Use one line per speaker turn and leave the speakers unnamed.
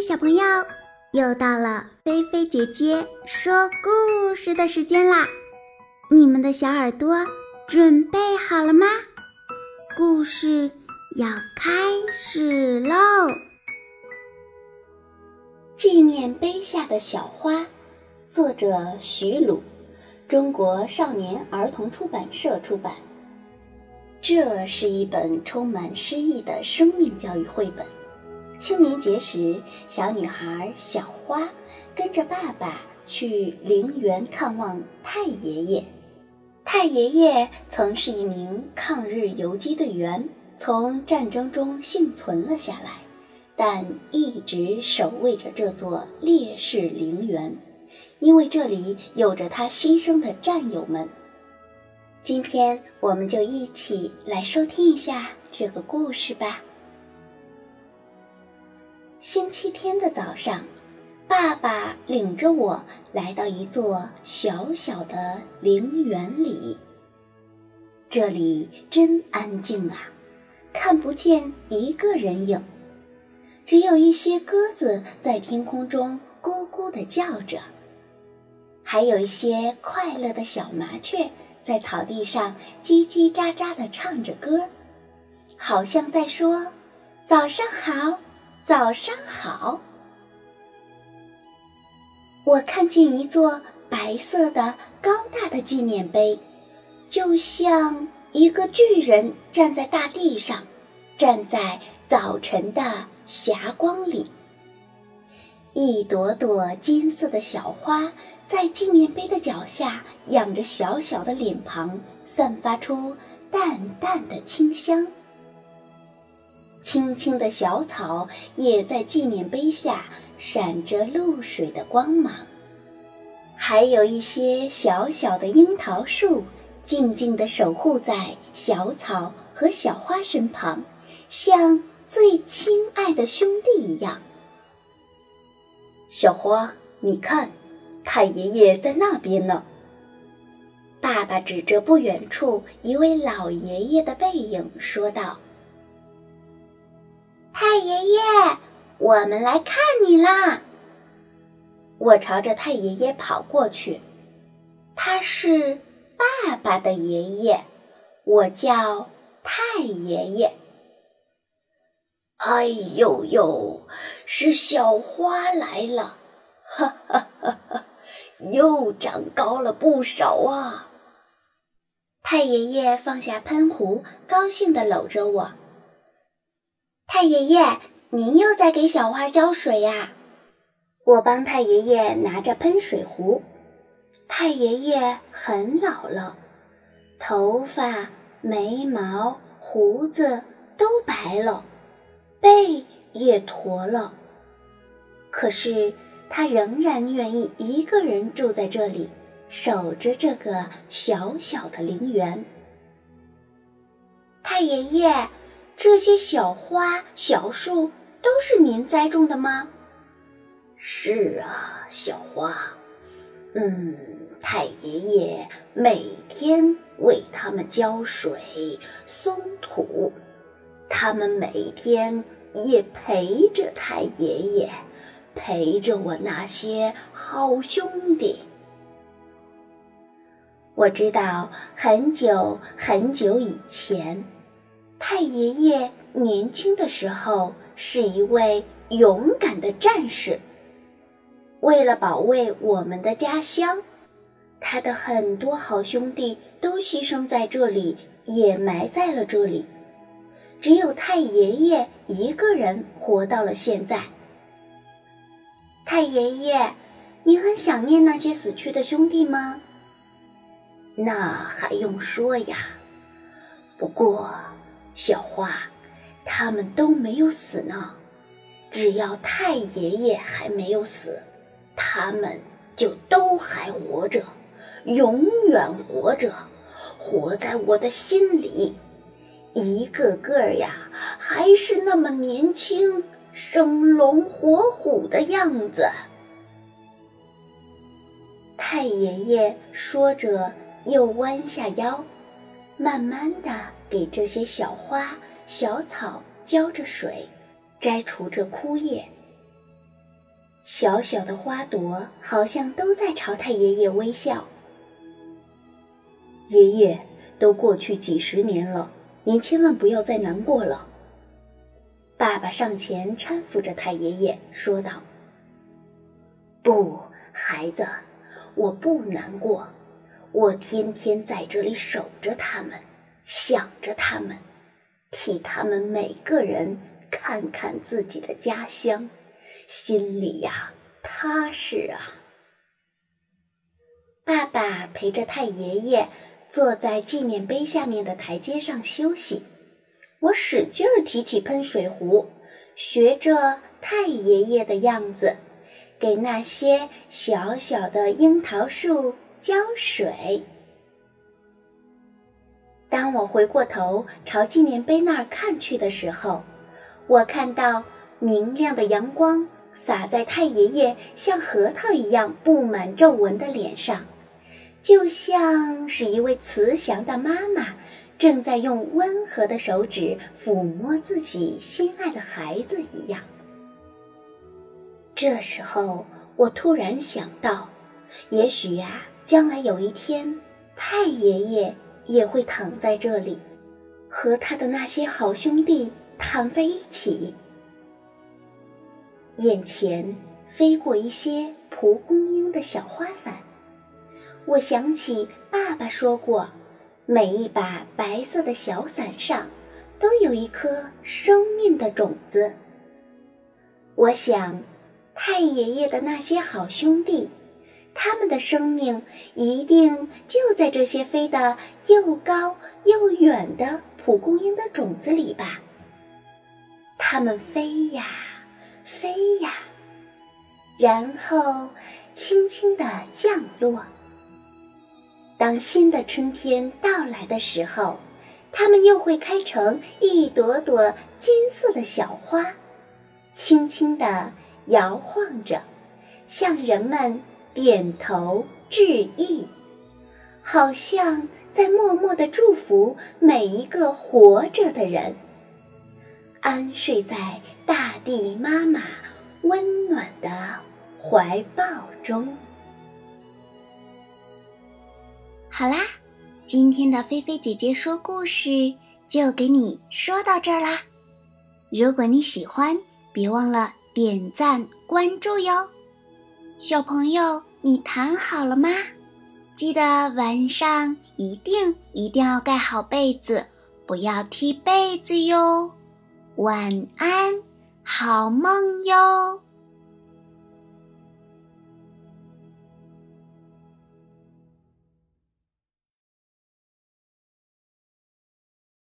小朋友，又到了菲菲姐姐说故事的时间啦！你们的小耳朵准备好了吗？故事要开始喽！
纪念碑下的小花，作者徐鲁，中国少年儿童出版社出版。这是一本充满诗意的生命教育绘本。清明节时，小女孩小花跟着爸爸去陵园看望太爷爷。太爷爷曾是一名抗日游击队员，从战争中幸存了下来，但一直守卫着这座烈士陵园，因为这里有着他牺牲的战友们。今天，我们就一起来收听一下这个故事吧。星期天的早上，爸爸领着我来到一座小小的陵园里。这里真安静啊，看不见一个人影，只有一些鸽子在天空中咕咕地叫着，还有一些快乐的小麻雀在草地上叽叽喳喳地唱着歌，好像在说：“早上好。”早上好，我看见一座白色的高大的纪念碑，就像一个巨人站在大地上，站在早晨的霞光里。一朵朵金色的小花在纪念碑的脚下仰着小小的脸庞，散发出淡淡的清香。青青的小草也在纪念碑下闪着露水的光芒，还有一些小小的樱桃树静静地守护在小草和小花身旁，像最亲爱的兄弟一样。
小花，你看，太爷爷在那边呢。
爸爸指着不远处一位老爷爷的背影说道。太爷爷，我们来看你啦！我朝着太爷爷跑过去，他是爸爸的爷爷，我叫太爷爷。
哎呦呦，是小花来了，哈哈哈哈，又长高了不少啊！
太爷爷放下喷壶，高兴地搂着我。太爷爷，您又在给小花浇水呀？我帮太爷爷拿着喷水壶。太爷爷很老了，头发、眉毛、胡子都白了，背也驼了。可是他仍然愿意一个人住在这里，守着这个小小的陵园。太爷爷。这些小花、小树都是您栽种的吗？
是啊，小花。嗯，太爷爷每天为它们浇水、松土，他们每天也陪着太爷爷，陪着我那些好兄弟。
我知道，很久很久以前。太爷爷年轻的时候是一位勇敢的战士。为了保卫我们的家乡，他的很多好兄弟都牺牲在这里，也埋在了这里。只有太爷爷一个人活到了现在。太爷爷，你很想念那些死去的兄弟吗？
那还用说呀。不过。小花，他们都没有死呢。只要太爷爷还没有死，他们就都还活着，永远活着，活在我的心里。一个个呀，还是那么年轻，生龙活虎的样子。
太爷爷说着，又弯下腰，慢慢的。给这些小花、小草浇着水，摘除着枯叶。小小的花朵好像都在朝太爷爷微笑。
爷爷，都过去几十年了，您千万不要再难过了。
爸爸上前搀扶着太爷爷，说道：“
不，孩子，我不难过，我天天在这里守着他们，想着他们，替他们每个人看看自己的家乡，心里呀踏实啊。”
爸爸陪着太爷爷坐在纪念碑下面的台阶上休息。我使劲儿提起喷水壶，学着太爷爷的样子，给那些小小的樱桃树浇水。当我回过头朝纪念碑那儿看去的时候，我看到明亮的阳光洒在太爷爷像核桃一样布满皱纹的脸上，就像是一位慈祥的妈妈。正在用温和的手指抚摸自己心爱的孩子一样。这时候，我突然想到，也许呀，将来有一天，太爷爷也会躺在这里，和他的那些好兄弟躺在一起。眼前飞过一些蒲公英的小花伞，我想起爸爸说过。每一把白色的小伞上，都有一颗生命的种子。我想，太爷爷的那些好兄弟，他们的生命一定就在这些飞得又高又远的蒲公英的种子里吧。它们飞呀，飞呀，然后轻轻地降落。当新的春天到来的时候，它们又会开成一朵朵金色的小花，轻轻地摇晃着，向人们点头致意，好像在默默地祝福每一个活着的人，安睡在大地妈妈温暖的怀抱中。
好啦，今天的菲菲姐姐说故事就给你说到这儿啦。如果你喜欢，别忘了点赞关注哟。小朋友，你躺好了吗？记得晚上一定一定要盖好被子，不要踢被子哟。晚安，好梦哟。